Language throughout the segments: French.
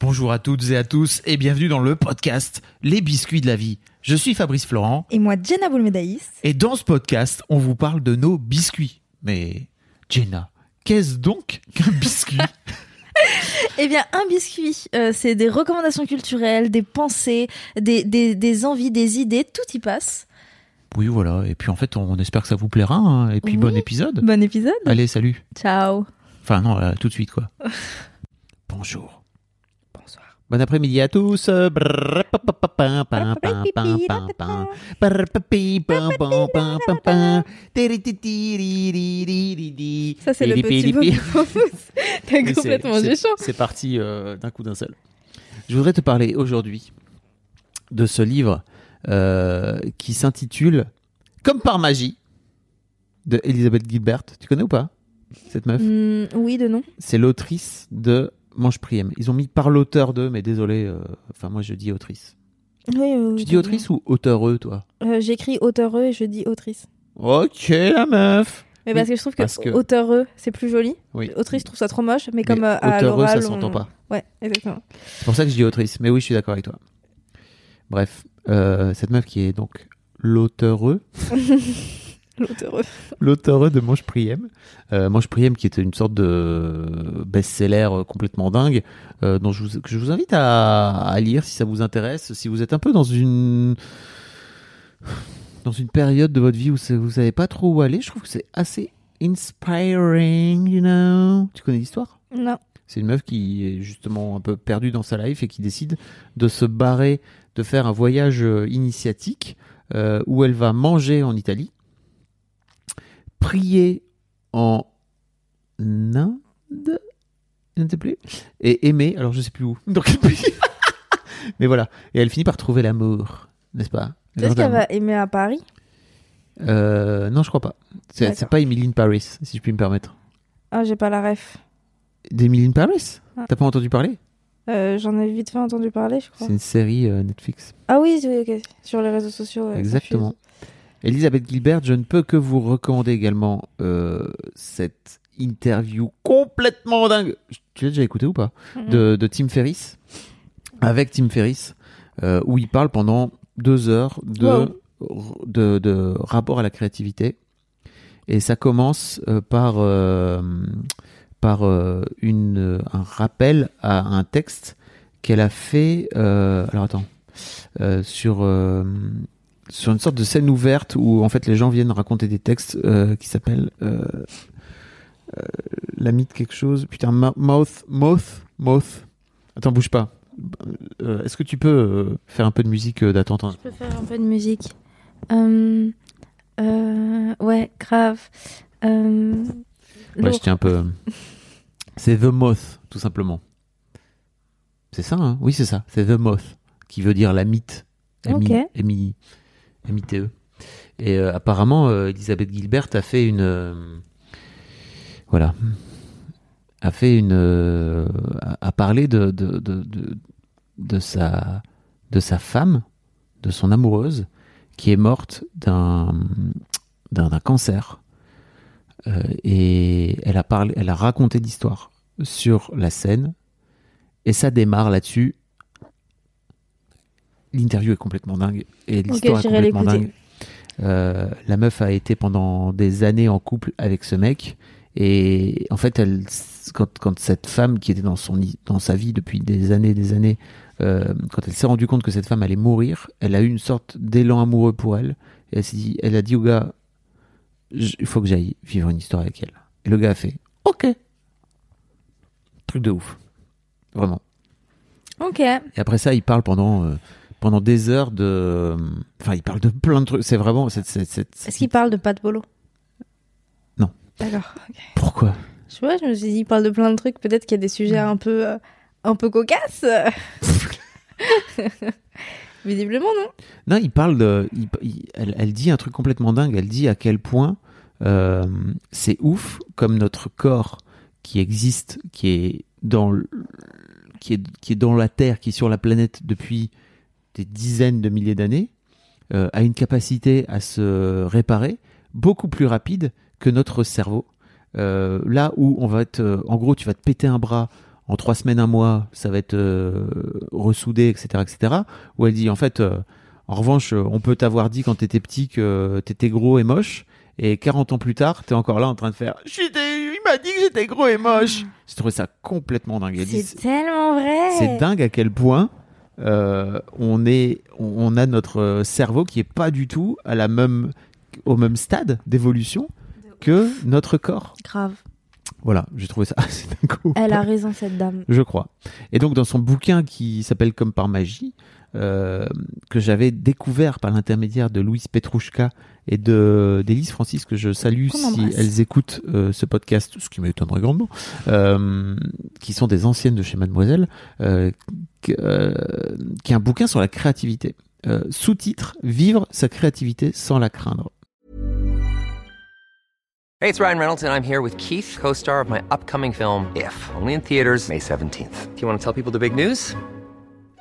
Bonjour à toutes et à tous et bienvenue dans le podcast Les biscuits de la vie. Je suis Fabrice Florent Et moi, Jenna Boulmedaïs. et dans ce podcast, on vous parle de nos biscuits. Mais Jenna, qu'est-ce donc qu'un biscuit? Eh bien, un biscuit, euh, c'est des recommandations culturelles, des pensées, des, des, des envies, des idées, tout y passe. Oui, voilà. Et puis en fait, on espère que ça vous plaira. hein. Et puis Oui. bon épisode. Bon épisode. Allez, salut. Ciao. Enfin non, là, tout de suite quoi. Bonjour. Bon après-midi à tous. Ça, c'est le petit C'est parti euh, d'un coup d'un seul. Je voudrais te parler aujourd'hui de ce livre euh, qui s'intitule Comme par magie de Elisabeth Gilbert. Tu connais ou pas cette meuf? Oui, de nom. C'est l'autrice de Mange Priem. Ils ont mis par l'auteur de, mais désolé, euh, enfin moi je dis autrice. Oui, tu dis autrice ou auteureux toi. Euh, J'écris auteureux et je dis autrice. Ok la meuf Mais parce que je trouve que, auteureux, c'est plus joli. Oui. Autrice, je trouve ça trop moche. Mais comme euh, à auteureux, ça l'oral, s'entend on- pas. Ouais, exactement. C'est pour ça que je dis autrice. Mais oui, je suis d'accord avec toi. Bref, euh, cette meuf qui est donc l'auteureux, L'auteureux. l'auteureux de Mange Priem. Euh, Mange Priem qui était une sorte de best-seller euh, complètement dingue, euh, dont je vous, que je vous invite à, à lire si ça vous intéresse, si vous êtes un peu dans une dans une période de votre vie où vous savez pas trop où aller. Je trouve que c'est assez inspiring, you know. Tu connais l'histoire? Non. C'est une meuf qui est justement un peu perdue dans sa life et qui décide de se barrer, de faire un voyage euh, initiatique euh, où elle va manger en Italie, prier en Inde, je ne sais plus, et aimer, alors je sais plus où, dans quel pays. Mais voilà, et elle finit par trouver l'amour, n'est-ce pas? Est-ce qu'elle va aimer à Paris? Euh, Non, je crois pas. C'est pas Emily in Paris, si je puis me permettre. Ah, j'ai pas la ref. D'Emily in Paris? Ah. T'as pas entendu parler? Euh, J'en ai vite fait entendu parler, je crois. C'est une série euh, Netflix. Ah oui, oui, ok. Sur les réseaux sociaux. Exactement. Elisabeth Gilbert, je ne peux que vous recommander également euh, cette interview complètement dingue. Tu l'as déjà écouté ou pas de, de Tim Ferriss avec Tim Ferriss euh, où il parle pendant deux heures de, de, de rapport à la créativité. Et ça commence euh, par par une un rappel à un texte qu'elle a fait alors attends sur sur une sorte de scène ouverte où en fait les gens viennent raconter des textes euh, qui s'appellent euh, euh, la mythe quelque chose. Putain mouth mouth mouth. Attends bouge pas. Euh, est-ce que tu peux euh, faire un peu de musique d'attente hein? Je peux faire un peu de musique. Ouais, grave. Ouais je tiens un peu c'est the moth tout simplement. C'est ça hein? Oui c'est ça. C'est the moth qui veut dire la mythe. Ok. M-I- M-I-T-E et euh, apparemment euh, Elisabeth Gilbert a fait une euh, voilà a fait une a, parlé de de, de, sa femme de son amoureuse qui est morte d'un cancer. Et elle a elle a raconté l'histoire sur la scène. Et ça démarre là-dessus l'interview est complètement dingue et l'histoire est complètement dingue. Euh, la meuf a été pendant des années en couple avec ce mec et en fait elle quand, quand cette femme qui était dans son dans sa vie depuis des années des années euh, quand elle s'est rendue compte que cette femme allait mourir elle a eu une sorte d'élan amoureux pour elle et elle s'est dit elle a dit au gars il faut que j'aille vivre une histoire avec elle. Et le gars a fait ok. Truc de ouf. Vraiment. Ok. et après ça, il parle pendant euh, pendant des heures de. Enfin, il parle de plein de trucs. C'est vraiment. Est-ce qu'il parle de Pat Bolo? Non. D'accord. Pourquoi? Je pas, je me suis dit, il parle de plein de trucs. Peut-être qu'il y a des sujets un peu, euh, un peu cocasses. Visiblement, non. Non, il parle de. il- il- elle, elle dit un truc complètement dingue. Elle dit à quel point euh, c'est ouf comme notre corps qui existe, qui est dans le- qui est, qui est dans la Terre, qui est sur la planète depuis des dizaines de milliers d'années, euh, a une capacité à se réparer beaucoup plus rapide que notre cerveau. Euh, là où on va être, euh, en gros, tu vas te péter un bras en trois semaines, un mois, ça va être euh, ressoudé, etc., etc. Où elle dit, en fait, en revanche, on peut t'avoir dit quand t'étais petit que t'étais gros et moche, et 40 ans plus tard, t'es encore là en train de faire, il m'a dit que j'étais gros et moche. J'ai trouvé ça complètement dingue. C'est tellement vrai. c'est dingue à quel point euh, on est, on- on a notre cerveau qui est pas du tout à la même, au même stade d'évolution que notre corps. Grave. Voilà, j'ai trouvé ça assez dingue. Elle a raison, cette dame. Je crois. Et donc dans son bouquin qui s'appelle Comme par magie, euh, que j'avais découvert par l'intermédiaire de Louise Petrouchka et de d'Élise Francis, que je salue Qu'on si elles écoutent euh, ce podcast, ce qui m'étonnerait grandement, euh, qui sont des anciennes de chez Mademoiselle, euh, euh, qui est un bouquin sur la créativité. Euh, Sous-titre Vivre sa créativité sans la craindre. Hey, it's Ryan Reynolds, and I'm here with Keith, co star of my upcoming film, If, only in theaters, May 17th. Do you want to tell people the big news?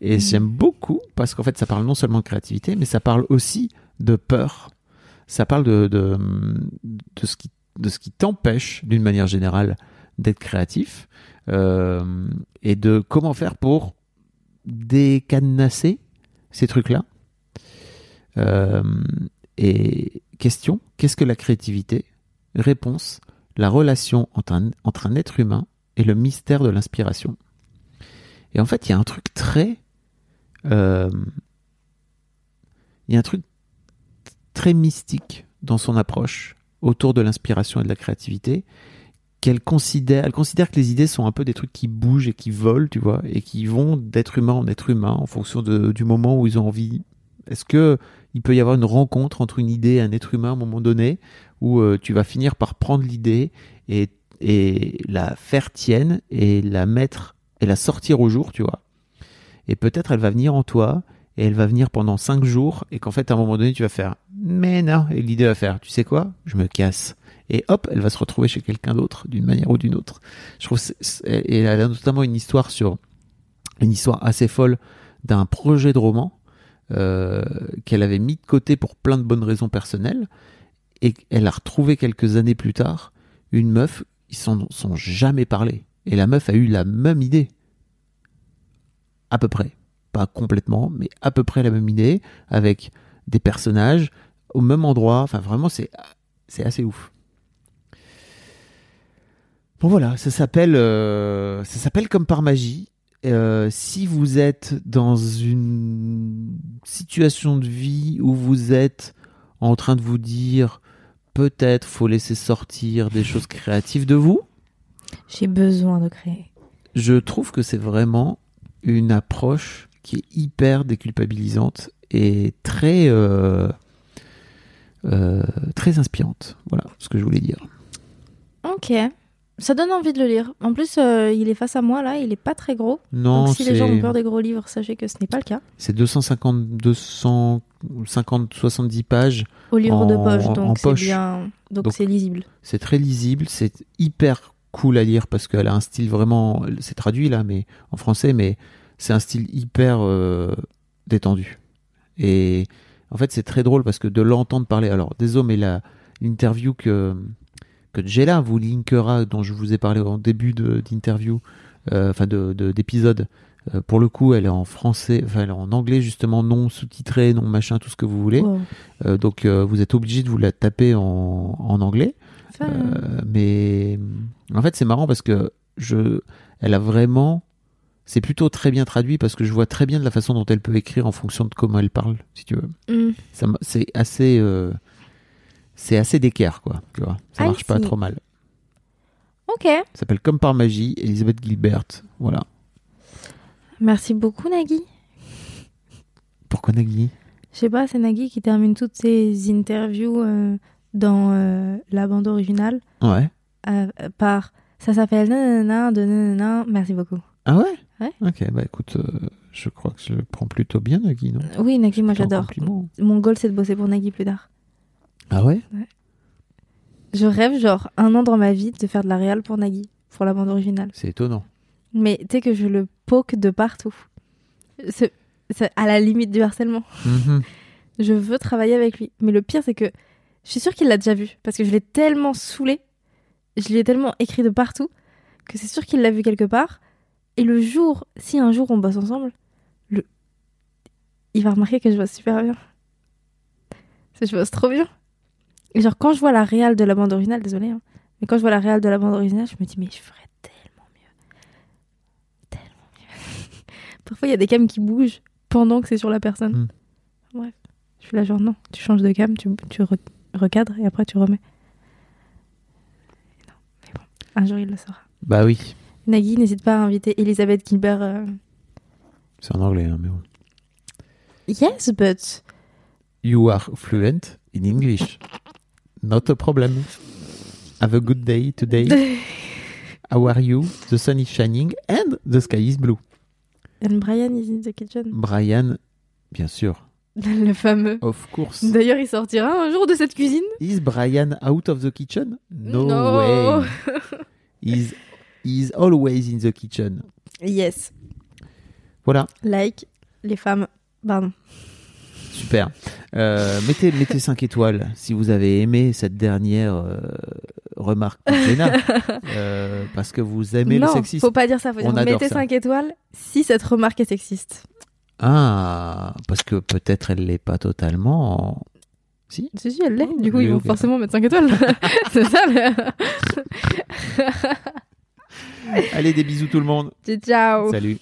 Et j'aime beaucoup parce qu'en fait, ça parle non seulement de créativité, mais ça parle aussi de peur. Ça parle de, de, de ce qui, de ce qui t'empêche, d'une manière générale, d'être créatif euh, et de comment faire pour décadenasser ces trucs-là. Euh, et question, qu'est-ce que la créativité? Réponse, la relation entre un, entre un être humain et le mystère de l'inspiration. Et en fait, il y a un truc très... euh, il y a un truc très mystique dans son approche autour de l'inspiration et de la créativité qu'elle considère, elle considère que les idées sont un peu des trucs qui bougent et qui volent, tu vois, et qui vont d'être humain en être humain en fonction du moment où ils ont envie. Est-ce que il peut y avoir une rencontre entre une idée et un être humain à un moment donné où euh, tu vas finir par prendre l'idée et la faire tienne et la mettre et la sortir au jour, tu vois? Et peut-être elle va venir en toi et elle va venir pendant cinq jours et qu'en fait à un moment donné tu vas faire mais non. Et l'idée va faire tu sais quoi? Je me casse. Et hop elle va se retrouver chez quelqu'un d'autre d'une manière ou d'une autre. Je trouve et elle a notamment une histoire sur une histoire assez folle d'un projet de roman euh, qu'elle avait mis de côté pour plein de bonnes raisons personnelles et elle a retrouvé quelques années plus tard une meuf ils s'en sont jamais parlé. Et la meuf a eu la même idée à peu près pas complètement mais à peu près la même idée avec des personnages au même endroit. Enfin vraiment c'est c'est assez ouf. Bon voilà ça s'appelle euh, ça s'appelle comme par magie. Euh, si vous êtes dans une situation de vie où vous êtes en train de vous dire peut-être faut laisser sortir des choses créatives de vous J'ai besoin de créer. je trouve que c'est vraiment une approche qui est hyper déculpabilisante et très euh, euh, très inspirante. Voilà ce que je voulais dire. Ok. Ça donne envie de le lire. En plus, euh, il est face à moi là, il est pas très gros. Non, Donc si les gens ont peur des gros livres, sachez que ce n'est pas le cas. c'est 250, 250, 70 pages. Au livre de poche, donc c'est bien. Donc- c'est lisible. C'est très lisible, c'est hyper cool à lire parce qu'elle a un style vraiment. C'est traduit là, mais en français, mais c'est un style hyper euh, détendu. Et en fait, c'est très drôle parce que de l'entendre parler. Alors, désolé, mais l'interview que que Jella vous linkera, dont je vous ai parlé en début d'interview, euh, enfin de de- d'épisode. euh, pour le coup, elle est en français, enfin elle est en anglais justement, non sous-titré, non machin, tout ce que vous voulez. Wow. Donc vous êtes obligé de vous la taper en, en anglais. Ça, Euh, mais en fait, c'est marrant parce que je, elle a vraiment, c'est plutôt très bien traduit parce que je vois très bien de la façon dont elle peut écrire en fonction de comment elle parle, si tu veux. Ça, m'a- c'est assez, euh, c'est assez d'équerre, quoi. Tu vois, ça I marche pas trop mal. Ok. Ça s'appelle Comme par magie, Elisabeth Gilbert. Voilà. Merci beaucoup, Nagui. Pourquoi Nagui? Je sais pas, c'est Nagui qui termine toutes ses interviews euh, dans euh, la bande originale Ouais. euh, par ça s'appelle nanana de nanana. Merci beaucoup. Ah ouais? Ouais. Ok, bah écoute, euh, je crois que je le prends plutôt bien Nagui, non? Oui, Nagui, moi j'adore. Mon goal c'est de bosser pour Nagui plus tard. Ah ouais? Je rêve genre un an dans ma vie de faire de la réal pour Nagui, pour la bande originale. C'est étonnant. Mais tu sais que je le poke de partout. C'est à la limite du harcèlement. Mhm. Je veux travailler avec lui. Mais le pire, c'est que je suis sûre qu'il l'a déjà vu. Parce que je l'ai tellement saoulé, je lui ai tellement écrit de partout, que c'est sûr qu'il l'a vu quelque part. Et le jour, si un jour on bosse ensemble, le... il va remarquer que je bosse super bien. Parce que je bosse trop bien. Et genre, quand je vois la réal de la bande originale, désolé, hein, mais quand je vois la réal de la bande originale, je me dis, mais je ferais tellement mieux. Tellement mieux. Parfois, il y a des cams qui bougent pendant que c'est sur la personne. Mm. Bref. Je suis là, genre, non, tu changes de cam, tu, tu re- recadres et après tu remets. Non, mais bon, un jour il le saura. Bah oui. Nagui, n'hésite pas à inviter Elisabeth Gilbert. euh, C'est en anglais, hein, mais bon. Yes, but. You are fluent in English. Not a problem. Have a good day today. How are you? The sun is shining and the sky is blue. And Brian is in the kitchen. Brian, bien sûr. Le fameux. Of course. D'ailleurs, il sortira un jour de cette cuisine. Is Brian out of the kitchen? No, No. way. He's, he's always in the kitchen. Yes. Voilà, Like les femmes. Pardon. super. Euh, mettez, mettez 5 étoiles si vous avez aimé cette dernière euh, remarque euh, parce que vous aimez non, le sexisme. faut pas dire ça. Faut dire mettez ça. 5 étoiles si cette remarque est sexiste. Ah, parce que peut-être elle l'est pas totalement. Si Si, si, elle l'est. Oh, Du coup, ils vont forcément mettre 5 étoiles. c'est ça. le- Allez, des bisous tout le monde. Ciao. Salut.